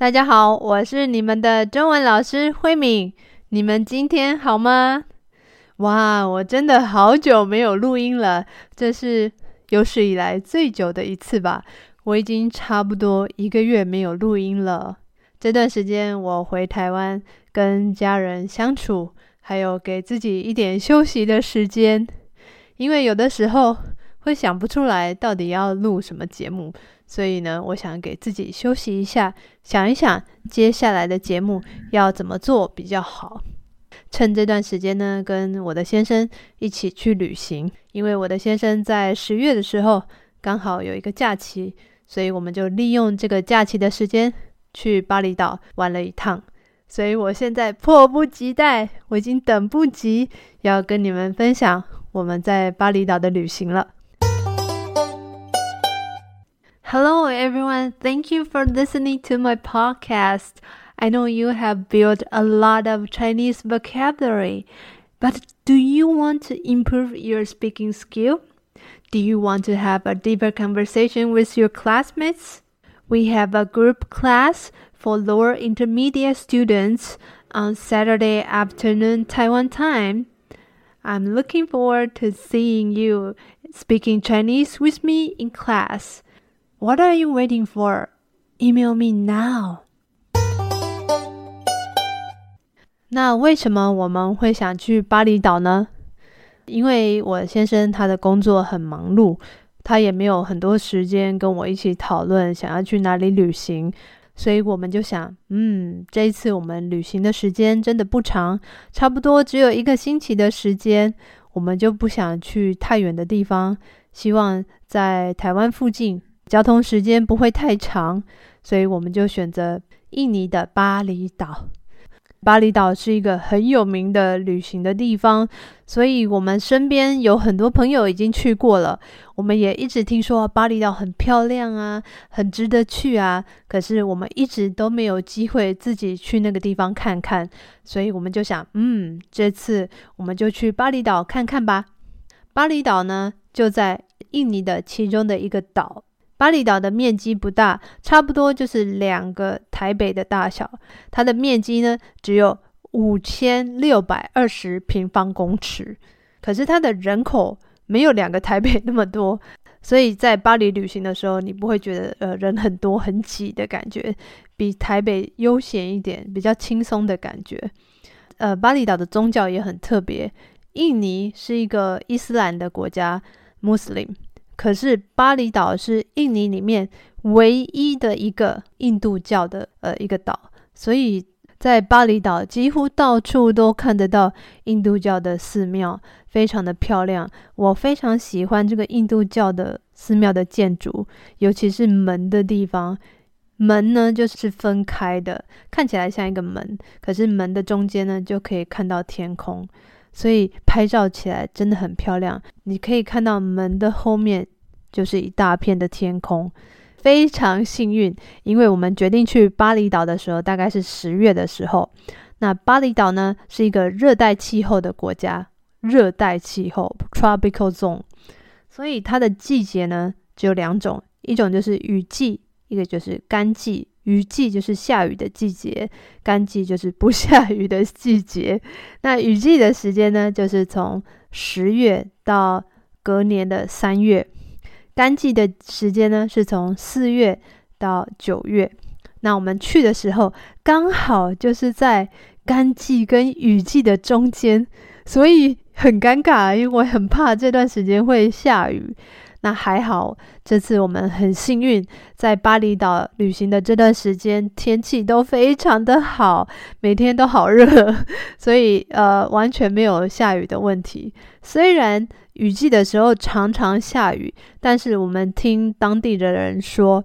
大家好，我是你们的中文老师慧敏。你们今天好吗？哇，我真的好久没有录音了，这是有史以来最久的一次吧。我已经差不多一个月没有录音了。这段时间我回台湾跟家人相处，还有给自己一点休息的时间，因为有的时候会想不出来到底要录什么节目。所以呢，我想给自己休息一下，想一想接下来的节目要怎么做比较好。趁这段时间呢，跟我的先生一起去旅行，因为我的先生在十月的时候刚好有一个假期，所以我们就利用这个假期的时间去巴厘岛玩了一趟。所以我现在迫不及待，我已经等不及要跟你们分享我们在巴厘岛的旅行了。Hello everyone, thank you for listening to my podcast. I know you have built a lot of Chinese vocabulary, but do you want to improve your speaking skill? Do you want to have a deeper conversation with your classmates? We have a group class for lower intermediate students on Saturday afternoon Taiwan time. I'm looking forward to seeing you speaking Chinese with me in class. What are you waiting for? Email me now. 那为什么我们会想去巴厘岛呢？因为我先生他的工作很忙碌，他也没有很多时间跟我一起讨论想要去哪里旅行，所以我们就想，嗯，这一次我们旅行的时间真的不长，差不多只有一个星期的时间，我们就不想去太远的地方，希望在台湾附近。交通时间不会太长，所以我们就选择印尼的巴厘岛。巴厘岛是一个很有名的旅行的地方，所以我们身边有很多朋友已经去过了。我们也一直听说巴厘岛很漂亮啊，很值得去啊。可是我们一直都没有机会自己去那个地方看看，所以我们就想，嗯，这次我们就去巴厘岛看看吧。巴厘岛呢，就在印尼的其中的一个岛。巴厘岛的面积不大，差不多就是两个台北的大小。它的面积呢，只有五千六百二十平方公尺，可是它的人口没有两个台北那么多，所以在巴黎旅行的时候，你不会觉得呃人很多很挤的感觉，比台北悠闲一点，比较轻松的感觉。呃，巴厘岛的宗教也很特别，印尼是一个伊斯兰的国家，穆斯林。可是巴厘岛是印尼里面唯一的一个印度教的呃一个岛，所以在巴厘岛几乎到处都看得到印度教的寺庙，非常的漂亮。我非常喜欢这个印度教的寺庙的建筑，尤其是门的地方。门呢就是分开的，看起来像一个门，可是门的中间呢就可以看到天空。所以拍照起来真的很漂亮，你可以看到门的后面就是一大片的天空，非常幸运，因为我们决定去巴厘岛的时候大概是十月的时候。那巴厘岛呢是一个热带气候的国家，热带气候 （tropical zone），所以它的季节呢只有两种，一种就是雨季，一个就是干季。雨季就是下雨的季节，干季就是不下雨的季节。那雨季的时间呢，就是从十月到隔年的三月；干季的时间呢，是从四月到九月。那我们去的时候，刚好就是在干季跟雨季的中间，所以很尴尬，因为我很怕这段时间会下雨。那还好，这次我们很幸运，在巴厘岛旅行的这段时间，天气都非常的好，每天都好热，所以呃完全没有下雨的问题。虽然雨季的时候常常下雨，但是我们听当地的人说，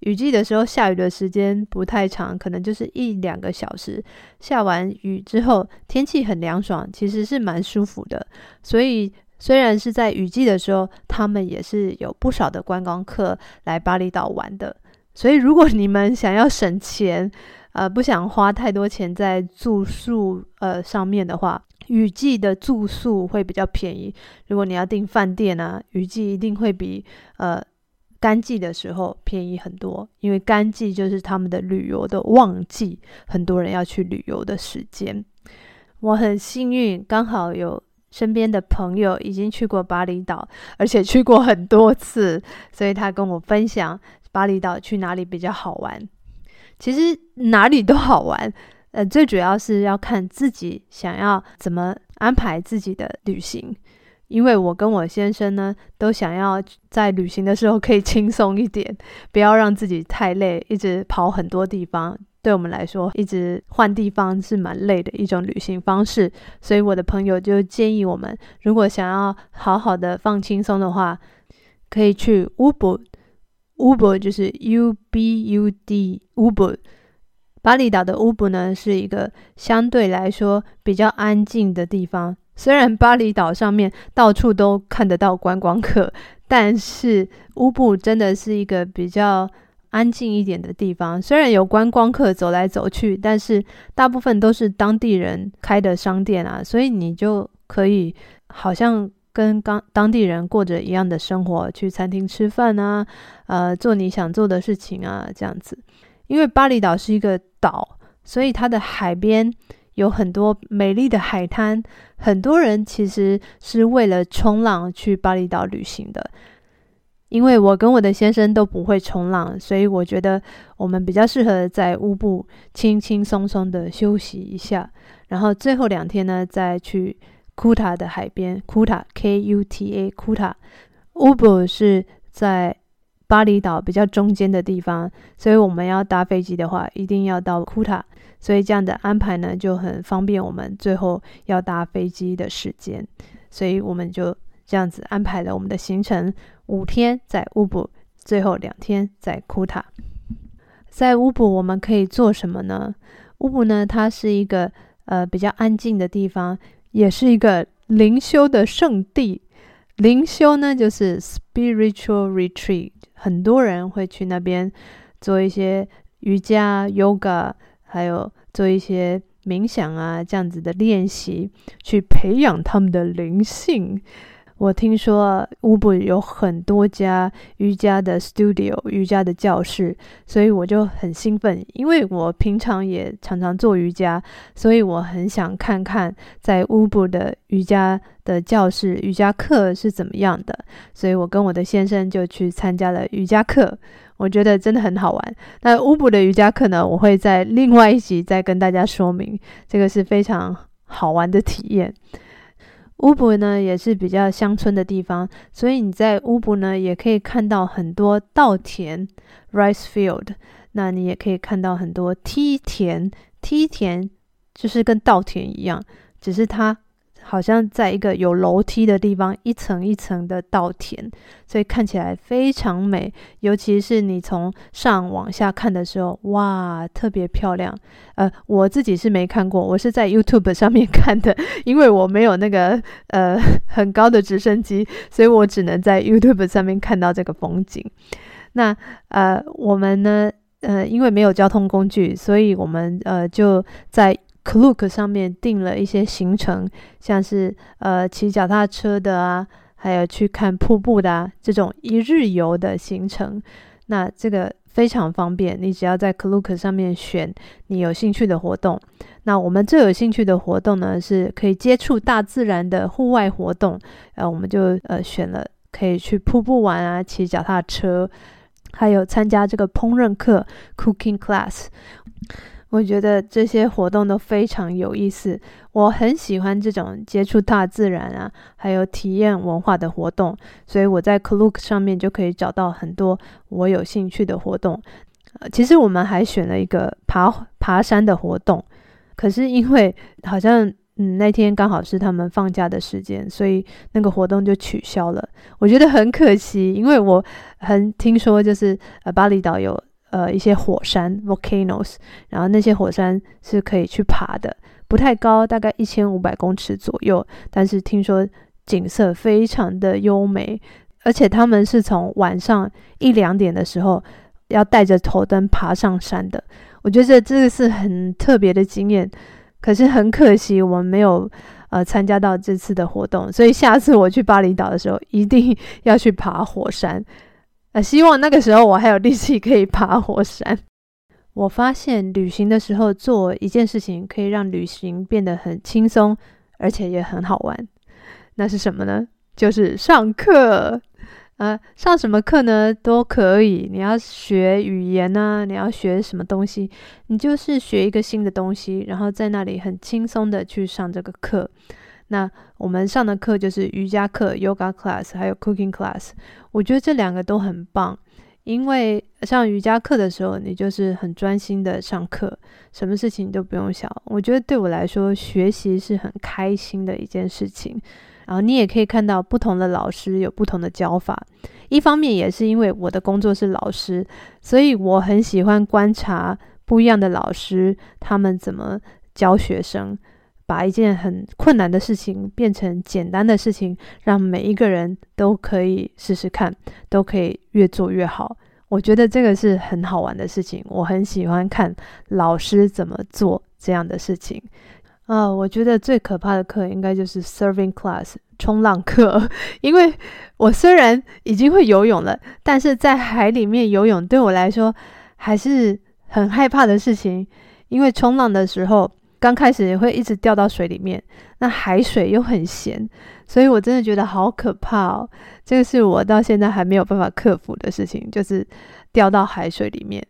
雨季的时候下雨的时间不太长，可能就是一两个小时。下完雨之后，天气很凉爽，其实是蛮舒服的，所以。虽然是在雨季的时候，他们也是有不少的观光客来巴厘岛玩的。所以，如果你们想要省钱，呃，不想花太多钱在住宿呃上面的话，雨季的住宿会比较便宜。如果你要订饭店啊，雨季一定会比呃干季的时候便宜很多，因为干季就是他们的旅游的旺季，很多人要去旅游的时间。我很幸运，刚好有身边的朋友已经去过巴厘岛，而且去过很多次，所以他跟我分享巴厘岛去哪里比较好玩。其实哪里都好玩，呃，最主要是要看自己想要怎么安排自己的旅行。因为我跟我先生呢，都想要在旅行的时候可以轻松一点，不要让自己太累，一直跑很多地方。对我们来说，一直换地方是蛮累的一种旅行方式。所以我的朋友就建议我们，如果想要好好的放轻松的话，可以去乌布。乌布就是 U B U D，乌布。巴厘岛的乌布呢，是一个相对来说比较安静的地方。虽然巴厘岛上面到处都看得到观光客，但是乌布真的是一个比较安静一点的地方。虽然有观光客走来走去，但是大部分都是当地人开的商店啊，所以你就可以好像跟当当地人过着一样的生活，去餐厅吃饭啊，呃，做你想做的事情啊，这样子。因为巴厘岛是一个岛，所以它的海边。有很多美丽的海滩，很多人其实是为了冲浪去巴厘岛旅行的。因为我跟我的先生都不会冲浪，所以我觉得我们比较适合在乌布轻轻松松的休息一下，然后最后两天呢，再去库塔的海边。库塔 K U T A 库塔，乌布是在巴厘岛比较中间的地方，所以我们要搭飞机的话，一定要到库塔。所以这样的安排呢，就很方便我们最后要搭飞机的时间。所以我们就这样子安排了我们的行程：五天在乌布，最后两天在库塔。在乌布我们可以做什么呢？乌布呢，它是一个呃比较安静的地方，也是一个灵修的圣地。灵修呢，就是 spiritual retreat，很多人会去那边做一些瑜伽、yoga。还有做一些冥想啊，这样子的练习，去培养他们的灵性。我听说乌布有很多家瑜伽的 studio、瑜伽的教室，所以我就很兴奋，因为我平常也常常做瑜伽，所以我很想看看在乌布的瑜伽的教室、瑜伽课是怎么样的。所以我跟我的先生就去参加了瑜伽课。我觉得真的很好玩。那乌布的瑜伽课呢，我会在另外一集再跟大家说明。这个是非常好玩的体验。乌布呢也是比较乡村的地方，所以你在乌布呢也可以看到很多稻田 （rice field）。那你也可以看到很多梯田，梯田就是跟稻田一样，只是它。好像在一个有楼梯的地方，一层一层的稻田，所以看起来非常美。尤其是你从上往下看的时候，哇，特别漂亮。呃，我自己是没看过，我是在 YouTube 上面看的，因为我没有那个呃很高的直升机，所以我只能在 YouTube 上面看到这个风景。那呃，我们呢，呃，因为没有交通工具，所以我们呃就在。Klook 上面订了一些行程，像是呃骑脚踏车的啊，还有去看瀑布的啊，这种一日游的行程。那这个非常方便，你只要在 Klook 上面选你有兴趣的活动。那我们最有兴趣的活动呢，是可以接触大自然的户外活动。呃，我们就呃选了可以去瀑布玩啊，骑脚踏车，还有参加这个烹饪课 Cooking Class。我觉得这些活动都非常有意思，我很喜欢这种接触大自然啊，还有体验文化的活动，所以我在 Klook 上面就可以找到很多我有兴趣的活动。呃，其实我们还选了一个爬爬山的活动，可是因为好像嗯那天刚好是他们放假的时间，所以那个活动就取消了。我觉得很可惜，因为我很听说就是呃巴厘岛有。呃，一些火山 （volcanoes），然后那些火山是可以去爬的，不太高，大概一千五百公尺左右。但是听说景色非常的优美，而且他们是从晚上一两点的时候要带着头灯爬上山的。我觉得这个是很特别的经验。可是很可惜，我们没有呃参加到这次的活动，所以下次我去巴厘岛的时候，一定要去爬火山。呃，希望那个时候我还有力气可以爬火山。我发现旅行的时候做一件事情，可以让旅行变得很轻松，而且也很好玩。那是什么呢？就是上课。呃，上什么课呢？都可以。你要学语言呢、你要学什么东西？你就是学一个新的东西，然后在那里很轻松的去上这个课。那我们上的课就是瑜伽课 （yoga class） 还有 cooking class。我觉得这两个都很棒，因为上瑜伽课的时候，你就是很专心的上课，什么事情都不用想。我觉得对我来说，学习是很开心的一件事情。然后你也可以看到不同的老师有不同的教法。一方面也是因为我的工作是老师，所以我很喜欢观察不一样的老师，他们怎么教学生，把一件很困难的事情变成简单的事情，让每一个人都可以试试看，都可以越做越好。我觉得这个是很好玩的事情，我很喜欢看老师怎么做这样的事情。啊、呃，我觉得最可怕的课应该就是 surfing class 冲浪课，因为我虽然已经会游泳了，但是在海里面游泳对我来说还是很害怕的事情。因为冲浪的时候，刚开始也会一直掉到水里面，那海水又很咸，所以我真的觉得好可怕哦。这个是我到现在还没有办法克服的事情，就是掉到海水里面。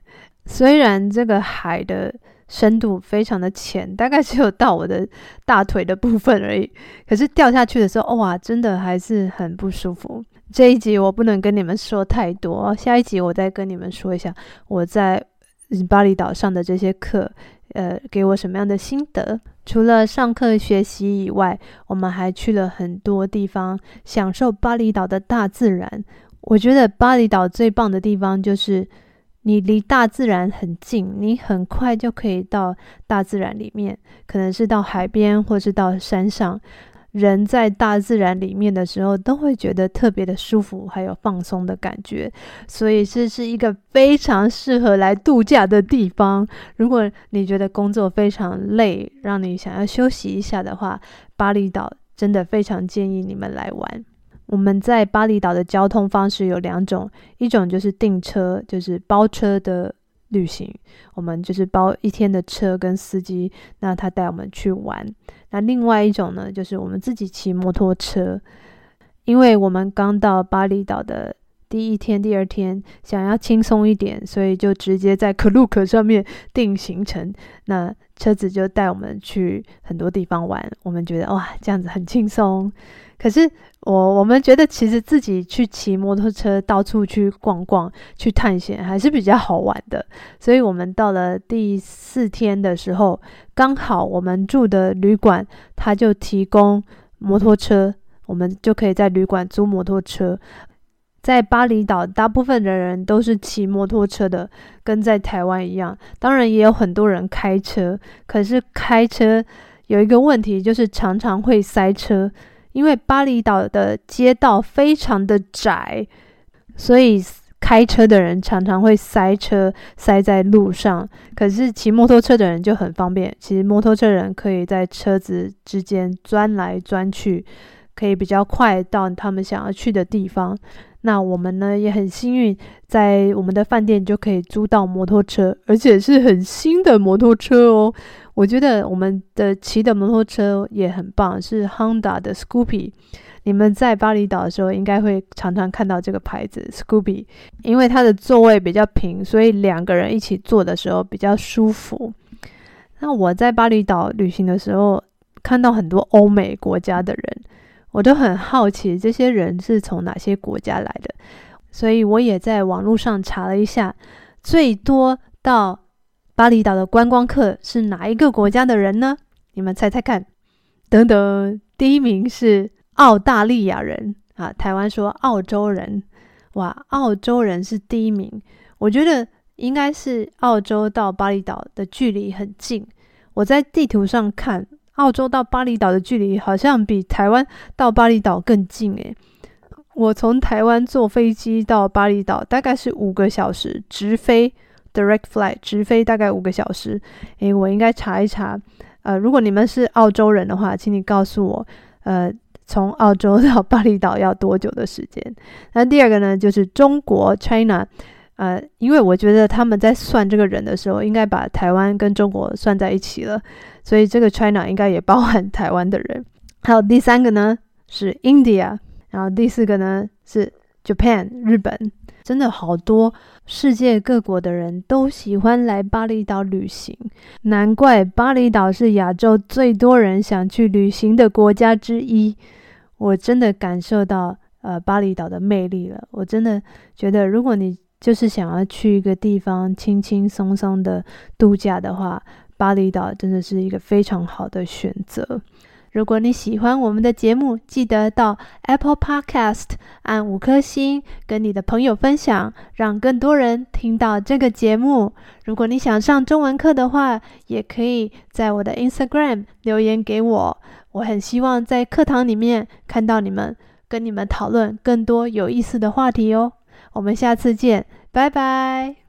虽然这个海的深度非常的浅，大概只有到我的大腿的部分而已。可是掉下去的时候，哇，真的还是很不舒服。这一集我不能跟你们说太多，下一集我再跟你们说一下我在巴厘岛上的这些课，呃，给我什么样的心得。除了上课学习以外，我们还去了很多地方，享受巴厘岛的大自然。我觉得巴厘岛最棒的地方就是。你离大自然很近，你很快就可以到大自然里面，可能是到海边，或是到山上。人在大自然里面的时候，都会觉得特别的舒服，还有放松的感觉。所以这是一个非常适合来度假的地方。如果你觉得工作非常累，让你想要休息一下的话，巴厘岛真的非常建议你们来玩。我们在巴厘岛的交通方式有两种，一种就是订车，就是包车的旅行，我们就是包一天的车跟司机，那他带我们去玩。那另外一种呢，就是我们自己骑摩托车，因为我们刚到巴厘岛的第一天、第二天，想要轻松一点，所以就直接在 Klook 上面订行程，那车子就带我们去很多地方玩。我们觉得哇，这样子很轻松。可是我我们觉得，其实自己去骑摩托车到处去逛逛、去探险还是比较好玩的。所以我们到了第四天的时候，刚好我们住的旅馆他就提供摩托车，我们就可以在旅馆租摩托车。在巴厘岛，大部分的人都是骑摩托车的，跟在台湾一样。当然也有很多人开车，可是开车有一个问题，就是常常会塞车。因为巴厘岛的街道非常的窄，所以开车的人常常会塞车，塞在路上。可是骑摩托车的人就很方便，其实摩托车人可以在车子之间钻来钻去，可以比较快到他们想要去的地方。那我们呢也很幸运，在我们的饭店就可以租到摩托车，而且是很新的摩托车哦。我觉得我们的骑的摩托车也很棒，是 Honda 的 Scoopy。你们在巴厘岛的时候，应该会常常看到这个牌子 Scoopy，因为它的座位比较平，所以两个人一起坐的时候比较舒服。那我在巴厘岛旅行的时候，看到很多欧美国家的人。我都很好奇，这些人是从哪些国家来的，所以我也在网络上查了一下，最多到巴厘岛的观光客是哪一个国家的人呢？你们猜猜看。等等，第一名是澳大利亚人啊，台湾说澳洲人，哇，澳洲人是第一名。我觉得应该是澳洲到巴厘岛的距离很近，我在地图上看。澳洲到巴厘岛的距离好像比台湾到巴厘岛更近诶，我从台湾坐飞机到巴厘岛大概是五个小时，直飞 direct flight，直飞大概五个小时。诶，我应该查一查。呃，如果你们是澳洲人的话，请你告诉我，呃，从澳洲到巴厘岛要多久的时间？那第二个呢，就是中国 China，呃，因为我觉得他们在算这个人的时候，应该把台湾跟中国算在一起了，所以这个 China 应该也包含台湾的人。还有第三个呢是 India，然后第四个呢是 Japan 日本。真的好多世界各国的人都喜欢来巴厘岛旅行，难怪巴厘岛是亚洲最多人想去旅行的国家之一。我真的感受到呃巴厘岛的魅力了。我真的觉得，如果你就是想要去一个地方轻轻松松的度假的话，巴厘岛真的是一个非常好的选择。如果你喜欢我们的节目，记得到 Apple Podcast 按五颗星，跟你的朋友分享，让更多人听到这个节目。如果你想上中文课的话，也可以在我的 Instagram 留言给我。我很希望在课堂里面看到你们，跟你们讨论更多有意思的话题哦。我们下次见，拜拜。